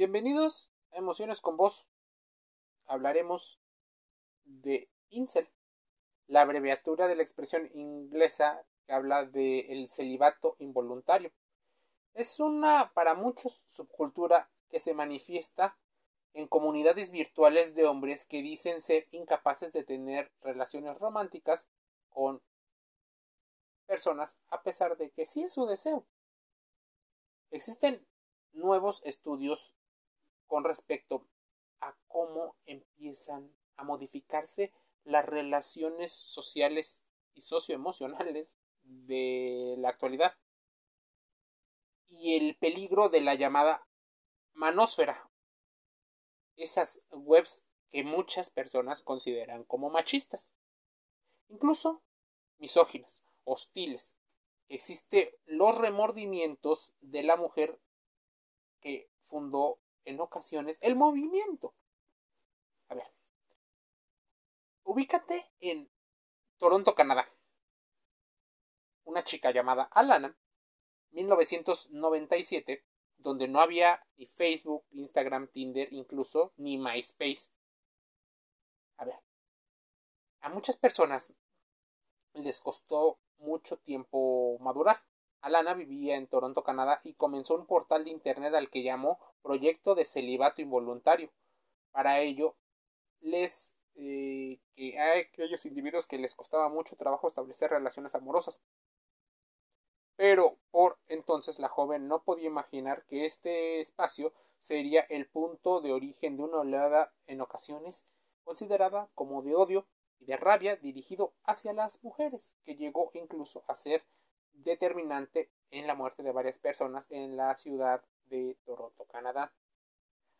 Bienvenidos a Emociones con Voz. Hablaremos de incel, la abreviatura de la expresión inglesa que habla de el celibato involuntario. Es una para muchos subcultura que se manifiesta en comunidades virtuales de hombres que dicen ser incapaces de tener relaciones románticas con personas a pesar de que sí es su deseo. Existen nuevos estudios con respecto a cómo empiezan a modificarse las relaciones sociales y socioemocionales de la actualidad. Y el peligro de la llamada manósfera, esas webs que muchas personas consideran como machistas, incluso misóginas, hostiles. Existe los remordimientos de la mujer que fundó en ocasiones el movimiento. A ver, ubícate en Toronto, Canadá. Una chica llamada Alana, 1997, donde no había ni Facebook, Instagram, Tinder, incluso ni MySpace. A ver, a muchas personas les costó mucho tiempo madurar. Alana vivía en Toronto, Canadá, y comenzó un portal de Internet al que llamó Proyecto de Celibato Involuntario. Para ello, les eh, que hay aquellos individuos que les costaba mucho trabajo establecer relaciones amorosas. Pero por entonces la joven no podía imaginar que este espacio sería el punto de origen de una oleada en ocasiones considerada como de odio y de rabia dirigido hacia las mujeres, que llegó incluso a ser determinante en la muerte de varias personas en la ciudad de Toronto, Canadá.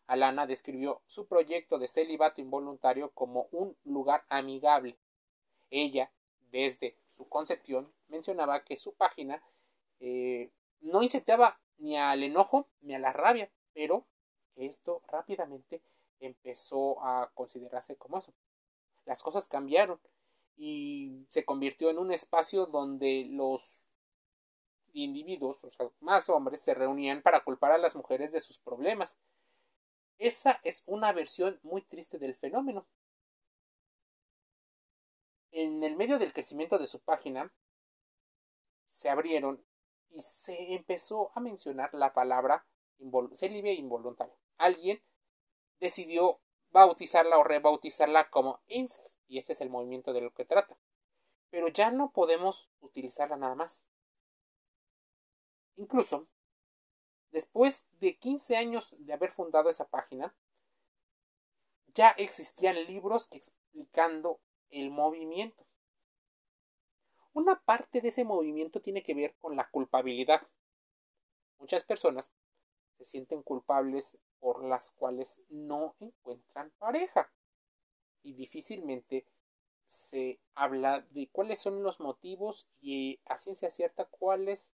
Alana describió su proyecto de celibato involuntario como un lugar amigable. Ella, desde su concepción, mencionaba que su página eh, no incitaba ni al enojo ni a la rabia, pero esto rápidamente empezó a considerarse como eso. Las cosas cambiaron y se convirtió en un espacio donde los individuos, más hombres, se reunían para culpar a las mujeres de sus problemas. Esa es una versión muy triste del fenómeno. En el medio del crecimiento de su página, se abrieron y se empezó a mencionar la palabra célibe involuntario. Alguien decidió bautizarla o rebautizarla como incest, y este es el movimiento de lo que trata. Pero ya no podemos utilizarla nada más. Incluso, después de 15 años de haber fundado esa página, ya existían libros explicando el movimiento. Una parte de ese movimiento tiene que ver con la culpabilidad. Muchas personas se sienten culpables por las cuales no encuentran pareja y difícilmente se habla de cuáles son los motivos y a ciencia cierta cuáles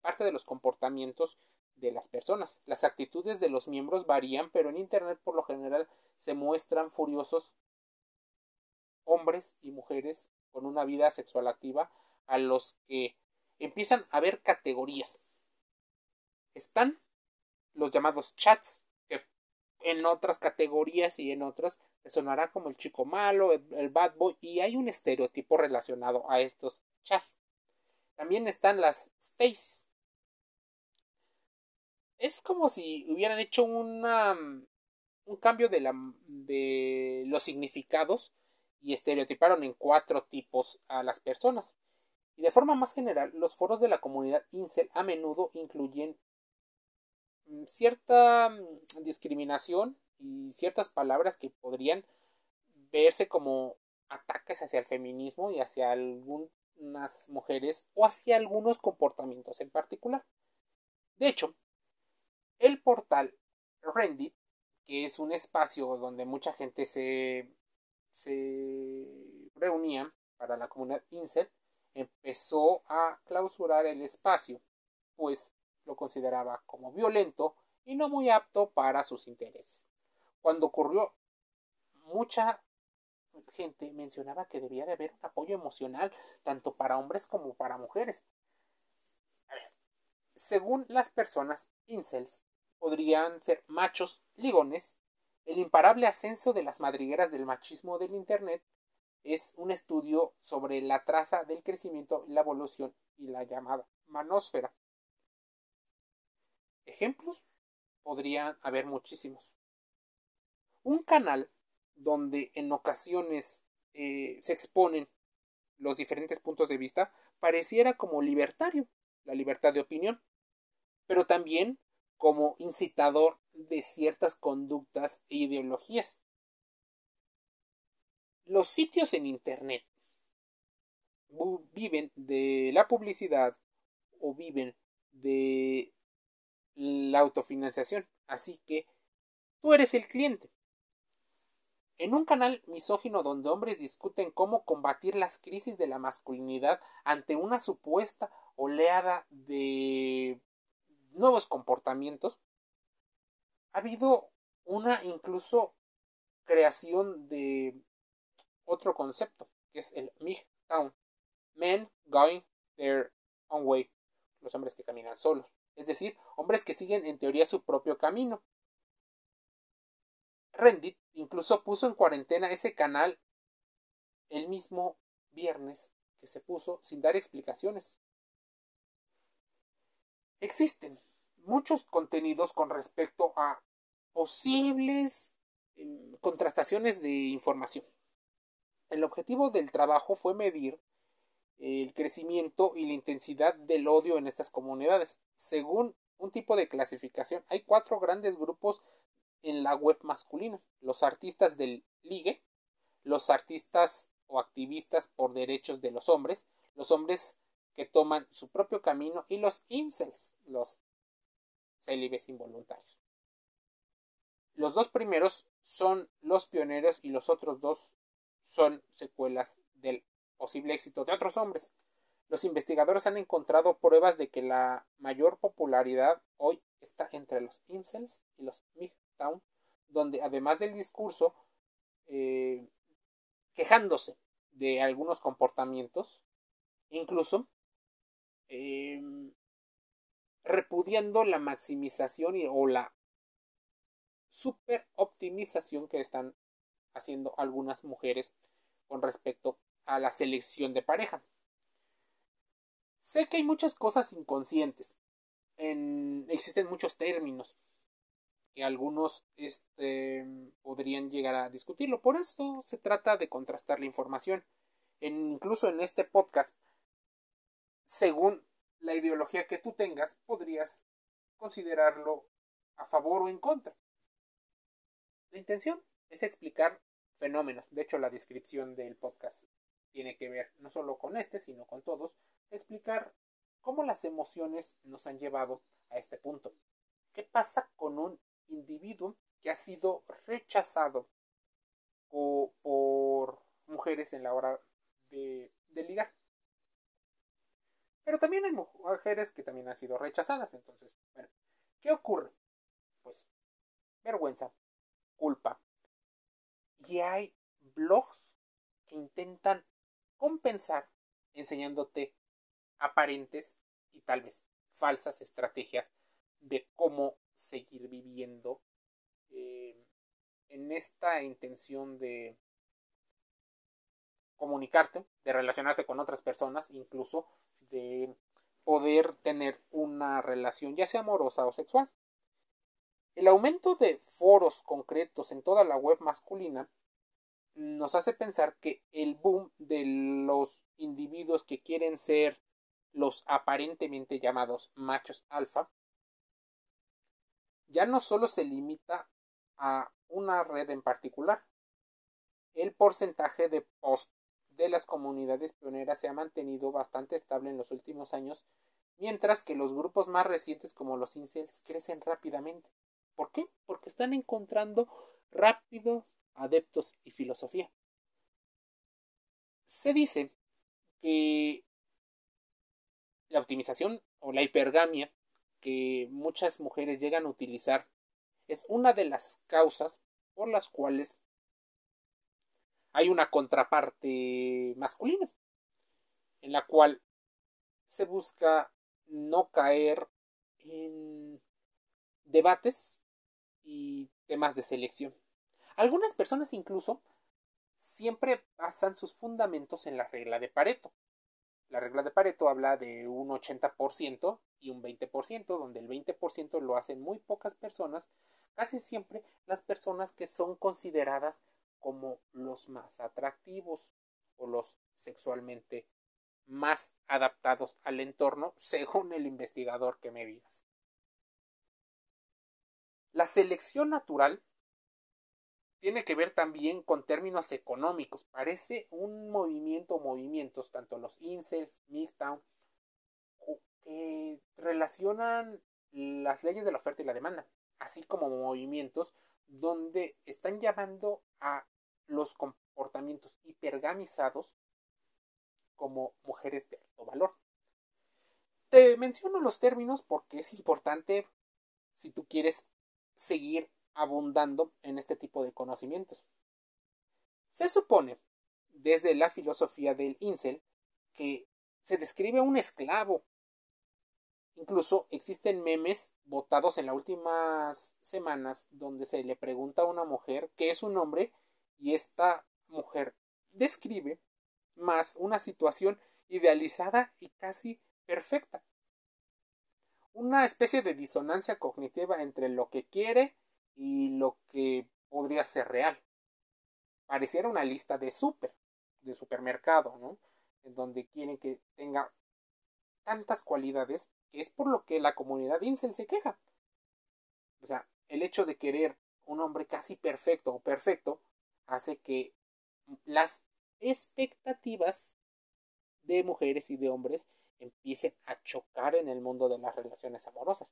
parte de los comportamientos de las personas. Las actitudes de los miembros varían, pero en Internet por lo general se muestran furiosos hombres y mujeres con una vida sexual activa a los que empiezan a ver categorías. Están los llamados chats, que en otras categorías y en otras te sonará como el chico malo, el, bad boy, y hay un estereotipo relacionado a estos chats. También están las Stacies, es como si hubieran hecho una, un cambio de, la, de los significados y estereotiparon en cuatro tipos a las personas. Y de forma más general, los foros de la comunidad incel a menudo incluyen mm, cierta mm, discriminación y ciertas palabras que podrían verse como ataques hacia el feminismo y hacia algunas mujeres o hacia algunos comportamientos en particular. De hecho, el portal Reddit, que es un espacio donde mucha gente se, se reunía para la comunidad Incel, empezó a clausurar el espacio, pues lo consideraba como violento y no muy apto para sus intereses. Cuando ocurrió, mucha gente mencionaba que debía de haber un apoyo emocional tanto para hombres como para mujeres. según las personas incels, podrían ser machos ligones, el imparable ascenso de las madrigueras del machismo del Internet es un estudio sobre la traza del crecimiento, la evolución y la llamada manósfera. Ejemplos podrían haber muchísimos. Un canal donde en ocasiones eh, se exponen los diferentes puntos de vista pareciera como libertario, la libertad de opinión, pero también como incitador de ciertas conductas e ideologías. Los sitios en Internet viven de la publicidad o viven de la autofinanciación, así que tú eres el cliente. En un canal misógino donde hombres discuten cómo combatir las crisis de la masculinidad ante una supuesta oleada de nuevos comportamientos, ha habido una incluso creación de otro concepto, que es el MGTOWN, Men Going Their Own Way, los hombres que caminan solos, es decir, hombres que siguen en teoría su propio camino. Reddit incluso puso en cuarentena ese canal el mismo viernes que se puso sin dar explicaciones. Existen muchos contenidos con respecto a posibles em, contrastaciones de información. El objetivo del trabajo fue medir el crecimiento y la intensidad del odio en estas comunidades. Según un tipo de clasificación, hay cuatro grandes grupos en la web masculina. Los artistas del ligue, los artistas o activistas por derechos de los hombres, los hombres que toman su propio camino y los incels, los célibes involuntarios. Los dos primeros son los pioneros y los otros dos son secuelas del posible éxito de otros hombres. Los investigadores han encontrado pruebas de que la mayor popularidad hoy está entre los incels y los MGTOW, donde además del discurso eh, quejándose de algunos comportamientos, incluso em, repudiando la maximización o la super optimización que están haciendo algunas mujeres con respecto a la selección de pareja. Sé que hay muchas cosas inconscientes. existen muchos términos que algunos este, podrían llegar a discutirlo. Por esto se trata de contrastar la información. incluso en este podcast, según la ideología que tú tengas, podrías considerarlo a favor o en contra. La intención es explicar fenómenos. De hecho, la descripción del podcast tiene que ver no solo con este, sino con todos, explicar cómo las emociones nos han llevado a este punto. ¿Qué pasa con un individuo que ha sido rechazado por, mujeres en la hora de, de ligar? Pero también hay mujeres que también han sido rechazadas. Entonces, ¿qué ocurre? Pues vergüenza, culpa. Y hay blogs que intentan compensar enseñándote aparentes y tal vez falsas estrategias de cómo seguir viviendo eh, en esta intención de comunicarte, de relacionarte con otras personas, incluso de poder tener una relación ya sea amorosa o sexual. El aumento de foros concretos en toda la web masculina nos hace pensar que el boom de los individuos que quieren ser los aparentemente llamados machos alfa ya no solo se limita a una red en particular. El porcentaje de post de las comunidades pioneras se ha mantenido bastante estable en los últimos años, mientras que los grupos más recientes como los incels crecen rápidamente. ¿Por qué? Porque están encontrando rápidos adeptos y filosofía. Se dice que la optimización o la hipergamia que muchas mujeres llegan a utilizar es una de las causas por las cuales hay una contraparte masculina en la cual se busca no caer en debates y temas de selección. Algunas personas incluso siempre basan sus fundamentos en la regla de Pareto. La regla de Pareto habla de un 80% y un 20%, donde el 20% lo hacen muy pocas personas, casi siempre las personas que son consideradas como los más atractivos o los sexualmente más adaptados al entorno, según el investigador que me digas. La selección natural tiene que ver también con términos económicos. Parece un movimiento movimientos, tanto los incels, MGTOW, que relacionan las leyes de la oferta y la demanda, así como movimientos donde están llamando a los comportamientos hipergamizados como mujeres de alto valor. Te menciono los términos porque es importante si tú quieres seguir abundando en este tipo de conocimientos. Se supone, desde la filosofía del incel, que se describe a un esclavo. Incluso existen memes votados en las últimas semanas donde se le pregunta a una mujer qué es un hombre y esta mujer describe más una situación idealizada y casi perfecta. Una especie de disonancia cognitiva entre lo que quiere y lo que podría ser real. Pareciera una lista de súper, de supermercado, ¿no? En donde quieren que tenga tantas cualidades es por lo que la comunidad incel se queja. O sea, el hecho de querer un hombre casi perfecto o perfecto hace que las expectativas de mujeres y de hombres empiecen a chocar en el mundo de las relaciones amorosas.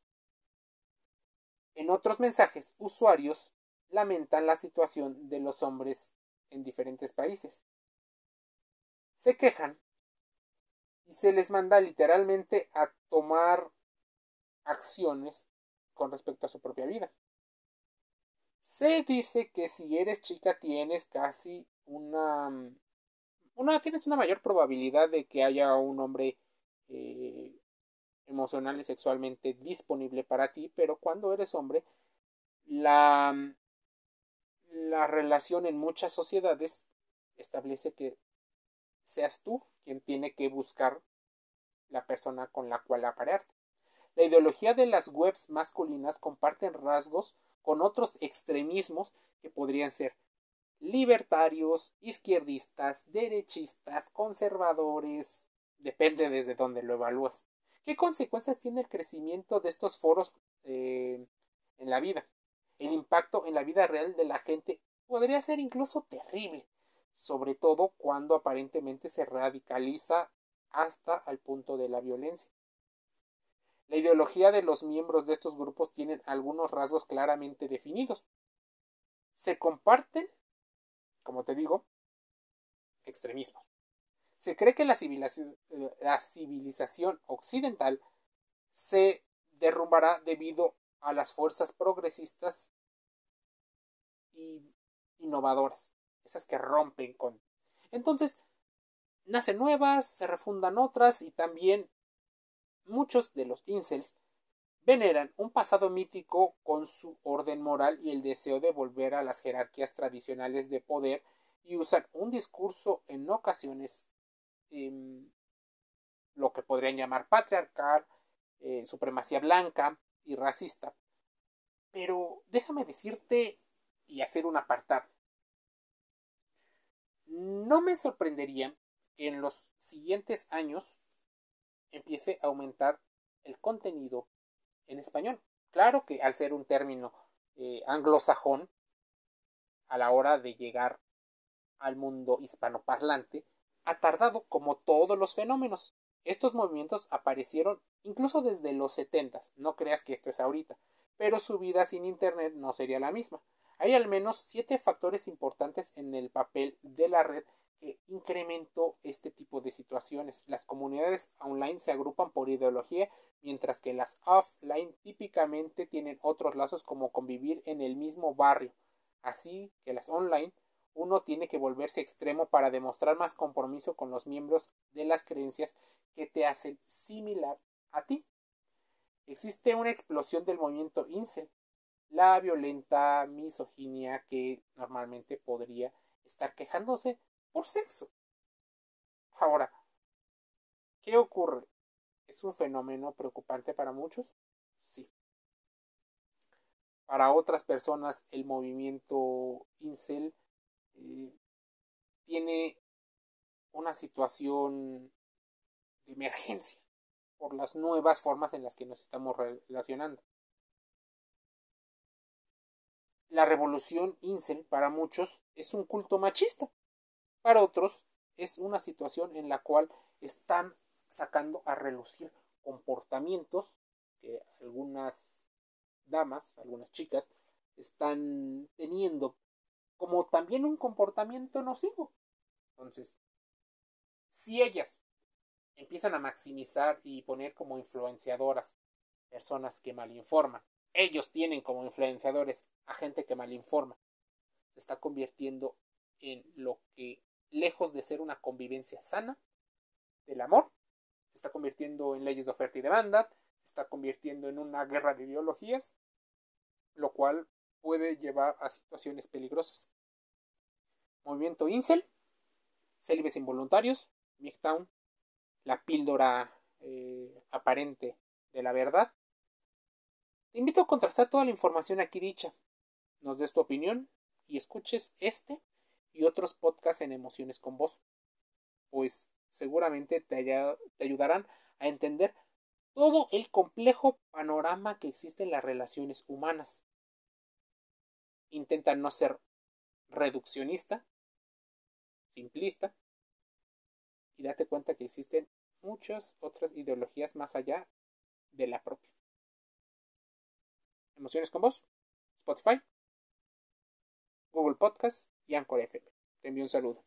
En otros mensajes, usuarios lamentan la situación de los hombres en diferentes países. Se quejan y se les manda literalmente a tomar acciones con respecto a su propia vida. Se dice que si eres chica tienes casi una una, tienes una mayor probabilidad de que haya un hombre eh, emocional y sexualmente disponible para ti, pero cuando eres hombre, la, la relación en muchas sociedades establece que seas tú quien tiene que buscar la persona con la cual aparearte. La ideología de las webs masculinas comparten rasgos con otros extremismos que podrían ser libertarios, izquierdistas, derechistas, conservadores, depende desde dónde lo evalúas. ¿Qué consecuencias tiene el crecimiento de estos foros eh, en la vida? El impacto en la vida real de la gente podría ser incluso terrible, sobre todo cuando aparentemente se radicaliza hasta al punto de la violencia. La ideología de los miembros de estos grupos tienen algunos rasgos claramente definidos. Se comparten como te digo, extremismos. Se cree que la civilización, la civilización occidental se derrumbará debido a las fuerzas progresistas y innovadoras, esas que rompen con. Entonces, nacen nuevas, se refundan otras y también muchos de los incels veneran un pasado mítico con su orden moral y el deseo de volver a las jerarquías tradicionales de poder y usan un discurso en ocasiones em, lo que podrían llamar patriarcal, eh, supremacía blanca y racista. Pero déjame decirte y hacer un apartado. No me sorprendería que en los siguientes años empiece a aumentar el contenido en español. Claro que al ser un término eh, anglosajón, a la hora de llegar al mundo hispanoparlante, ha tardado como todos los fenómenos. Estos movimientos aparecieron incluso desde los setentas, no creas que esto es ahorita, pero su vida sin Internet no sería la misma. Hay al menos siete factores importantes en el papel de la red que incrementó este tipo de situaciones. Las comunidades online se agrupan por ideología, mientras que las offline típicamente tienen otros lazos como convivir en el mismo barrio. Así que las online uno tiene que volverse extremo para demostrar más compromiso con los miembros de las creencias que te hacen similar a ti. existe una explosión del movimiento incel, la violenta misoginia que normalmente podría estar quejándose por sexo. Ahora, ¿qué ocurre? ¿Es un fenómeno preocupante para muchos? Sí. Para otras personas el movimiento incel eh, tiene una situación de emergencia por las nuevas formas en las que nos estamos relacionando. La revolución incel para muchos es un culto machista, para otros es una situación en la cual están sacando a relucir comportamientos que algunas damas, algunas chicas, están teniendo como también un comportamiento nocivo. Entonces, si ellas empiezan a maximizar y poner como influenciadoras personas que malinforman, ellos tienen como influenciadores a gente que malinforma, se está convirtiendo en lo que, lejos de ser una convivencia sana del amor, se está convirtiendo en leyes de oferta y demanda, se está convirtiendo en una guerra de ideologías, lo cual puede llevar a situaciones peligrosas. Movimiento Incel, célibes involuntarios, MGTOWN, la píldora eh, aparente de la verdad. Te invito a contrastar toda la información aquí dicha. Nos des tu opinión y escuches este y otros podcasts en Emociones con Voz, pues seguramente te, te ayudarán a entender todo el complejo panorama que existe en las relaciones humanas. Intenta no ser reduccionista, simplista, y date cuenta que existen muchas otras ideologías más allá de la propia. Emociones con vos, Spotify, Google Podcast y Anchor FM. Te envío un saludo.